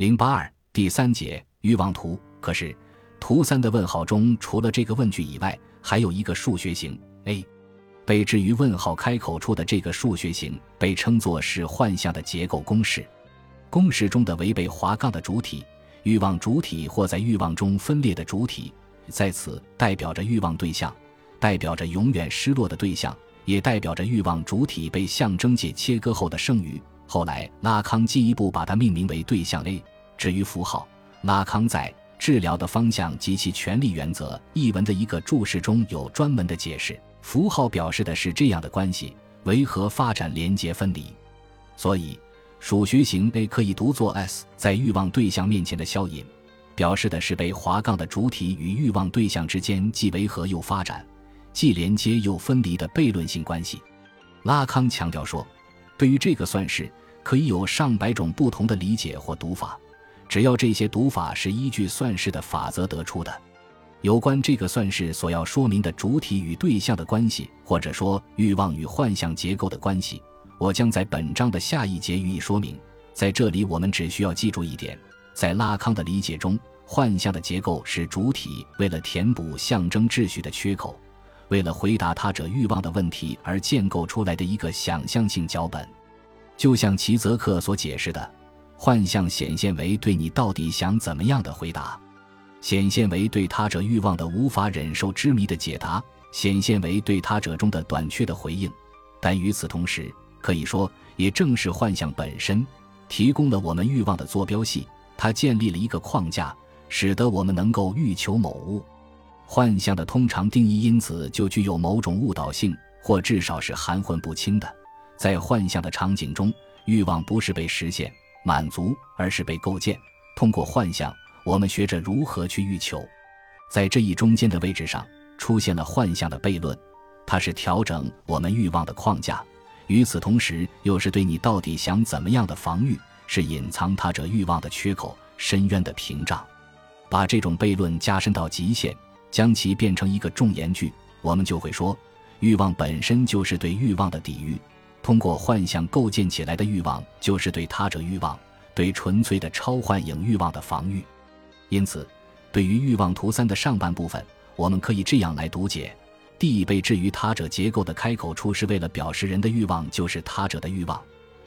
零八二第三节欲望图。可是，图三的问号中除了这个问句以外，还有一个数学型 a，被置于问号开口处的这个数学型被称作是幻象的结构公式。公式中的违背划杠的主体，欲望主体或在欲望中分裂的主体，在此代表着欲望对象，代表着永远失落的对象，也代表着欲望主体被象征界切割后的剩余。后来，拉康进一步把它命名为对象 A。至于符号，拉康在《治疗的方向及其权利原则》一文的一个注释中有专门的解释。符号表示的是这样的关系：为和发展连接分离。所以，数学型 A 可以读作 S 在欲望对象面前的消隐，表示的是被划杠的主体与欲望对象之间既维和又发展，既连接又分离的悖论性关系。拉康强调说，对于这个算式。可以有上百种不同的理解或读法，只要这些读法是依据算式的法则得出的。有关这个算式所要说明的主体与对象的关系，或者说欲望与幻象结构的关系，我将在本章的下一节予以说明。在这里，我们只需要记住一点：在拉康的理解中，幻象的结构是主体为了填补象征秩序的缺口，为了回答他者欲望的问题而建构出来的一个想象性脚本。就像齐泽克所解释的，幻象显现为对你到底想怎么样的回答，显现为对他者欲望的无法忍受之谜的解答，显现为对他者中的短缺的回应。但与此同时，可以说，也正是幻象本身提供了我们欲望的坐标系，它建立了一个框架，使得我们能够欲求某物。幻象的通常定义因此就具有某种误导性，或至少是含混不清的。在幻象的场景中，欲望不是被实现、满足，而是被构建。通过幻象，我们学着如何去欲求。在这一中间的位置上，出现了幻象的悖论，它是调整我们欲望的框架，与此同时，又是对你到底想怎么样的防御，是隐藏他者欲望的缺口、深渊的屏障。把这种悖论加深到极限，将其变成一个重言句，我们就会说，欲望本身就是对欲望的抵御。通过幻象构建起来的欲望，就是对他者欲望、对纯粹的超幻影欲望的防御。因此，对于欲望图三的上半部分，我们可以这样来读解：D 被置于他者结构的开口处，是为了表示人的欲望就是他者的欲望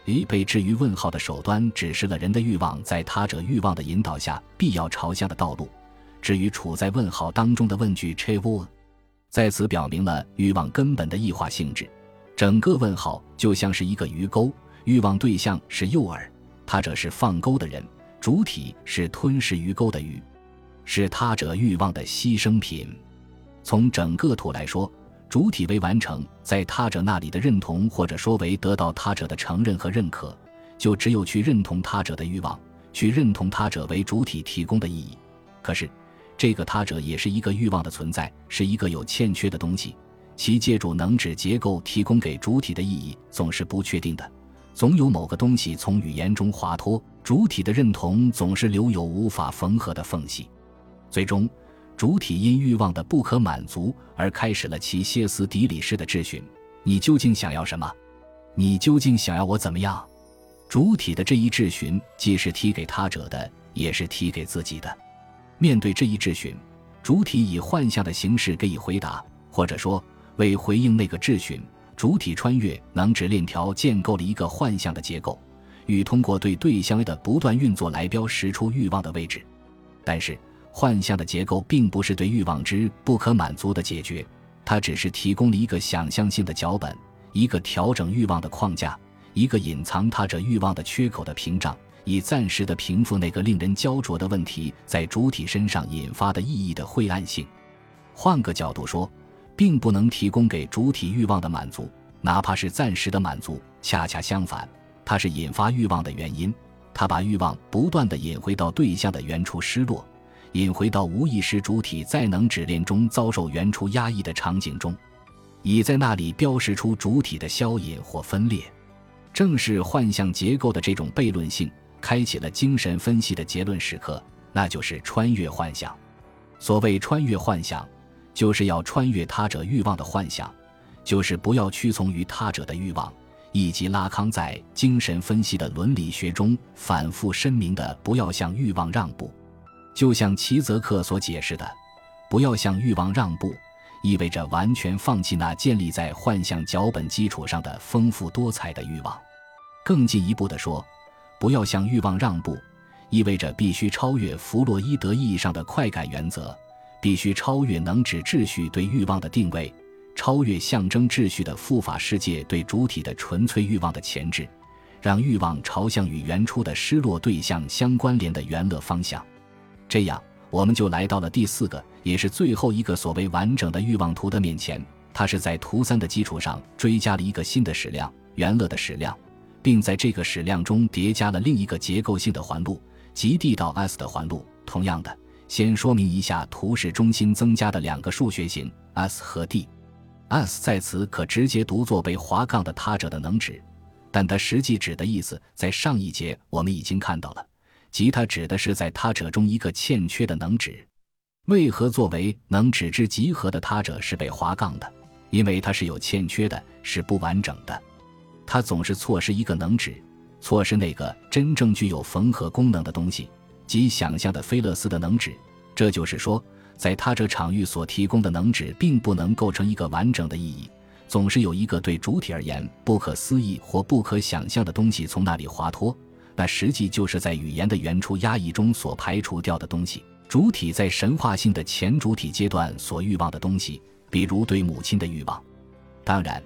；E 被置于问号的首端，指示了人的欲望在他者欲望的引导下必要朝向的道路。至于处在问号当中的问句 c h e v o 在此表明了欲望根本的异化性质。整个问号就像是一个鱼钩，欲望对象是诱饵，他者是放钩的人，主体是吞噬鱼钩的鱼，是他者欲望的牺牲品。从整个图来说，主体为完成在他者那里的认同，或者说为得到他者的承认和认可，就只有去认同他者的欲望，去认同他者为主体提供的意义。可是，这个他者也是一个欲望的存在，是一个有欠缺的东西。其借助能指结构提供给主体的意义总是不确定的，总有某个东西从语言中滑脱，主体的认同总是留有无法缝合的缝隙。最终，主体因欲望的不可满足而开始了其歇斯底里式的质询：“你究竟想要什么？你究竟想要我怎么样？”主体的这一质询既是提给他者的，也是提给自己的。面对这一质询，主体以幻象的形式给予回答，或者说。为回应那个质询，主体穿越能指链条建构了一个幻象的结构，欲通过对对象的不断运作来标识出欲望的位置。但是，幻象的结构并不是对欲望之不可满足的解决，它只是提供了一个想象性的脚本，一个调整欲望的框架，一个隐藏他者欲望的缺口的屏障，以暂时的平复那个令人焦灼的问题在主体身上引发的意义的晦暗性。换个角度说。并不能提供给主体欲望的满足，哪怕是暂时的满足。恰恰相反，它是引发欲望的原因。它把欲望不断地引回到对象的原初失落，引回到无意识主体在能指链中遭受原初压抑的场景中，以在那里标识出主体的消隐或分裂。正是幻象结构的这种悖论性，开启了精神分析的结论时刻，那就是穿越幻想。所谓穿越幻想。就是要穿越他者欲望的幻想，就是不要屈从于他者的欲望，以及拉康在精神分析的伦理学中反复申明的“不要向欲望让步”，就像齐泽克所解释的，“不要向欲望让步”，意味着完全放弃那建立在幻象脚本基础上的丰富多彩的欲望。更进一步地说，“不要向欲望让步”，意味着必须超越弗洛伊德意义上的快感原则，必须超越能指秩序对欲望的定位。超越象征秩序的复法世界对主体的纯粹欲望的前置，让欲望朝向与原初的失落对象相关联的原乐方向。这样，我们就来到了第四个，也是最后一个所谓完整的欲望图的面前。它是在图三的基础上追加了一个新的矢量——原乐的矢量，并在这个矢量中叠加了另一个结构性的环路，即 D 到 S 的环路。同样的，先说明一下图示中心增加的两个数学型 S 和 D。S 在此可直接读作被划杠的他者的能指，但它实际指的意思在上一节我们已经看到了，即它指的是在他者中一个欠缺的能指。为何作为能指之集合的他者是被划杠的？因为它是有欠缺的，是不完整的。它总是错失一个能指，错失那个真正具有缝合功能的东西，即想象的菲勒斯的能指。这就是说。在他者场域所提供的能指，并不能构成一个完整的意义，总是有一个对主体而言不可思议或不可想象的东西从那里滑脱。那实际就是在语言的原初压抑中所排除掉的东西。主体在神话性的前主体阶段所欲望的东西，比如对母亲的欲望。当然，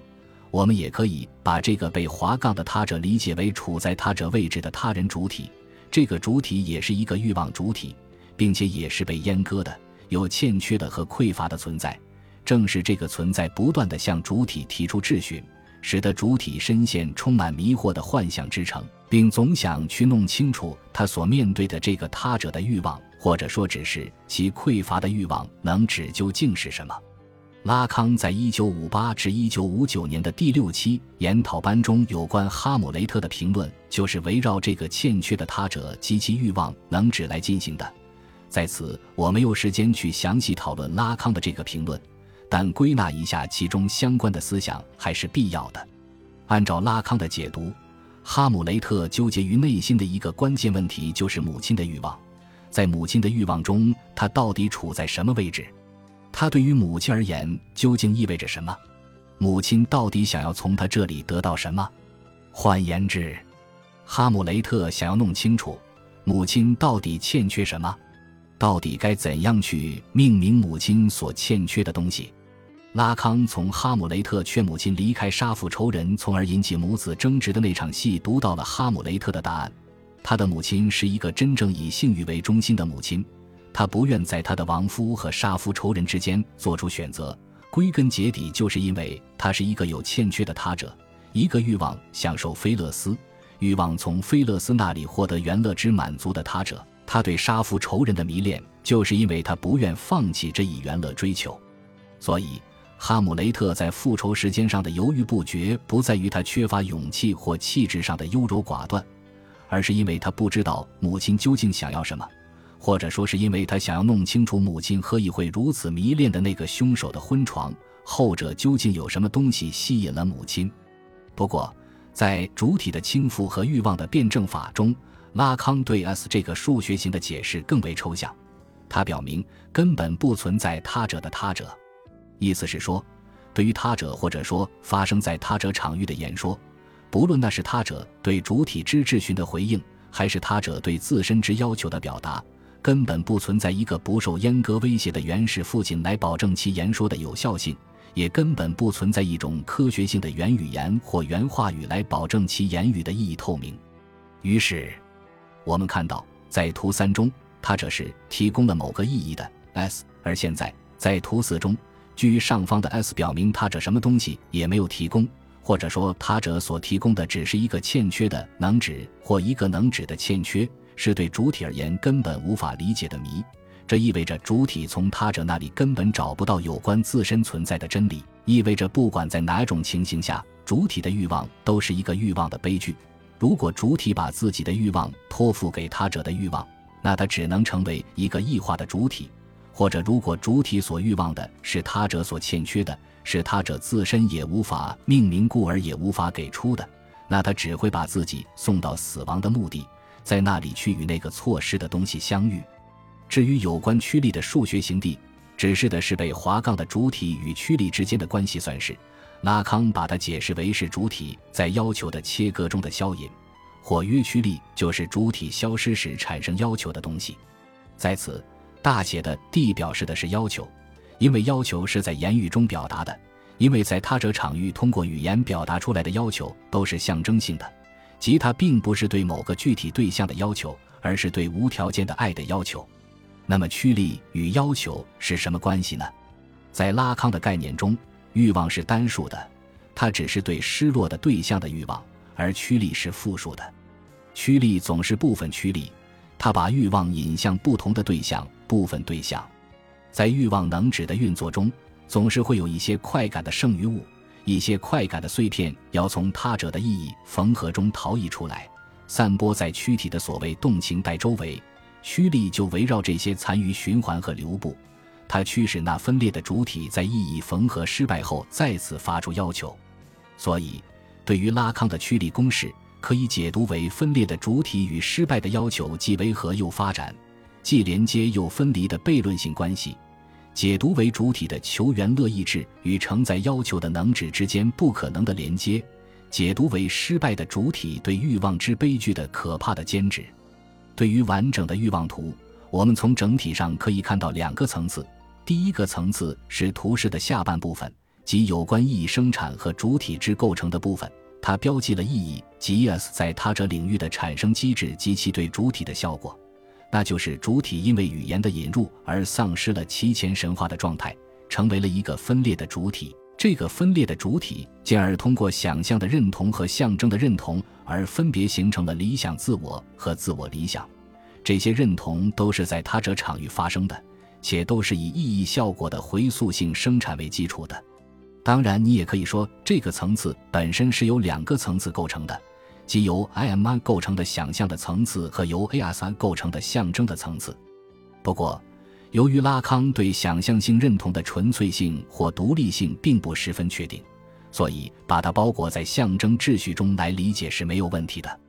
我们也可以把这个被划杠的他者理解为处在他者位置的他人主体。这个主体也是一个欲望主体，并且也是被阉割的。有欠缺的和匮乏的存在，正是这个存在不断地向主体提出质询，使得主体深陷充满迷惑的幻想之城，并总想去弄清楚他所面对的这个他者的欲望，或者说只是其匮乏的欲望能指究竟是什么。拉康在一九五八至一九五九年的第六期研讨班中有关哈姆雷特的评论，就是围绕这个欠缺的他者及其欲望能指来进行的。在此，我没有时间去详细讨论拉康的这个评论，但归纳一下其中相关的思想还是必要的。按照拉康的解读，哈姆雷特纠结于内心的一个关键问题就是母亲的欲望。在母亲的欲望中，他到底处在什么位置？他对于母亲而言究竟意味着什么？母亲到底想要从他这里得到什么？换言之，哈姆雷特想要弄清楚母亲到底欠缺什么。到底该怎样去命名母亲所欠缺的东西？拉康从哈姆雷特劝母亲离开杀父仇人，从而引起母子争执的那场戏读到了哈姆雷特的答案。他的母亲是一个真正以性欲为中心的母亲，他不愿在他的亡夫和杀父仇人之间做出选择。归根结底，就是因为他是一个有欠缺的他者，一个欲望享受菲勒斯，欲望从菲勒斯那里获得原乐之满足的他者。他对杀父仇人的迷恋，就是因为他不愿放弃这一元乐追求，所以哈姆雷特在复仇时间上的犹豫不决，不在于他缺乏勇气或气质上的优柔寡断，而是因为他不知道母亲究竟想要什么，或者说是因为他想要弄清楚母亲何以会如此迷恋的那个凶手的婚床，后者究竟有什么东西吸引了母亲。不过，在主体的倾覆和欲望的辩证法中。拉康对 S 这个数学型的解释更为抽象，他表明根本不存在他者的他者，意思是说，对于他者或者说发生在他者场域的言说，不论那是他者对主体之质询的回应，还是他者对自身之要求的表达，根本不存在一个不受阉割威胁的原始父亲来保证其言说的有效性，也根本不存在一种科学性的原语言或原话语来保证其言语的意义透明。于是。我们看到，在图三中，他者是提供了某个意义的 S，而现在在图四中，居于上方的 S 表明他者什么东西也没有提供，或者说他者所提供的只是一个欠缺的能指或一个能指的欠缺，是对主体而言根本无法理解的谜。这意味着主体从他者那里根本找不到有关自身存在的真理，意味着不管在哪种情形下，主体的欲望都是一个欲望的悲剧。如果主体把自己的欲望托付给他者的欲望，那他只能成为一个异化的主体；或者，如果主体所欲望的是他者所欠缺的，是他者自身也无法命名，故而也无法给出的，那他只会把自己送到死亡的墓地，在那里去与那个错失的东西相遇。至于有关驱力的数学形地，指示的是被滑杠的主体与驱力之间的关系算式。拉康把它解释为是主体在要求的切割中的消隐，或约驱力就是主体消失时产生要求的东西。在此，大写的 D 表示的是要求，因为要求是在言语中表达的。因为在他者场域通过语言表达出来的要求都是象征性的，即它并不是对某个具体对象的要求，而是对无条件的爱的要求。那么，驱力与要求是什么关系呢？在拉康的概念中，欲望是单数的，它只是对失落的对象的欲望；而驱力是复数的，驱力总是部分驱力，它把欲望引向不同的对象、部分对象。在欲望能指的运作中。总是会有一些快感的剩余物，一些快感的碎片要从他者的意义缝合中逃逸出来，散播在躯体的所谓动情带周围，驱力就围绕这些残余循环和流布，它驱使那分裂的主体在意义缝合失败后再次发出要求。所以，对于拉康的驱力公式，可以解读为分裂的主体与失败的要求既维和又发展，既连接又分离的悖论性关系。解读为主体的求原乐意志与承载要求的能指之间不可能的连接；解读为失败的主体对欲望之悲剧的可怕的坚持。对于完整的欲望图，我们从整体上可以看到两个层次。第一个层次是图示的下半部分，即有关意义生产和主体之构成的部分，它标记了意义及 s 在他者领域的产生机制及其对主体的效果。那就是主体因为语言的引入而丧失了其前神话的状态，成为了一个分裂的主体。这个分裂的主体进而通过想象的认同和象征的认同而分别形成了理想自我和自我理想。这些认同都是在他者场域发生的，且都是以意义效果的回溯性生产为基础的。当然，你也可以说这个层次本身是由两个层次构成的。即由 I M I 构成的想象的层次和由 A S 构成的象征的层次。不过，由于拉康对想象性认同的纯粹性或独立性并不十分确定，所以把它包裹在象征秩序中来理解是没有问题的。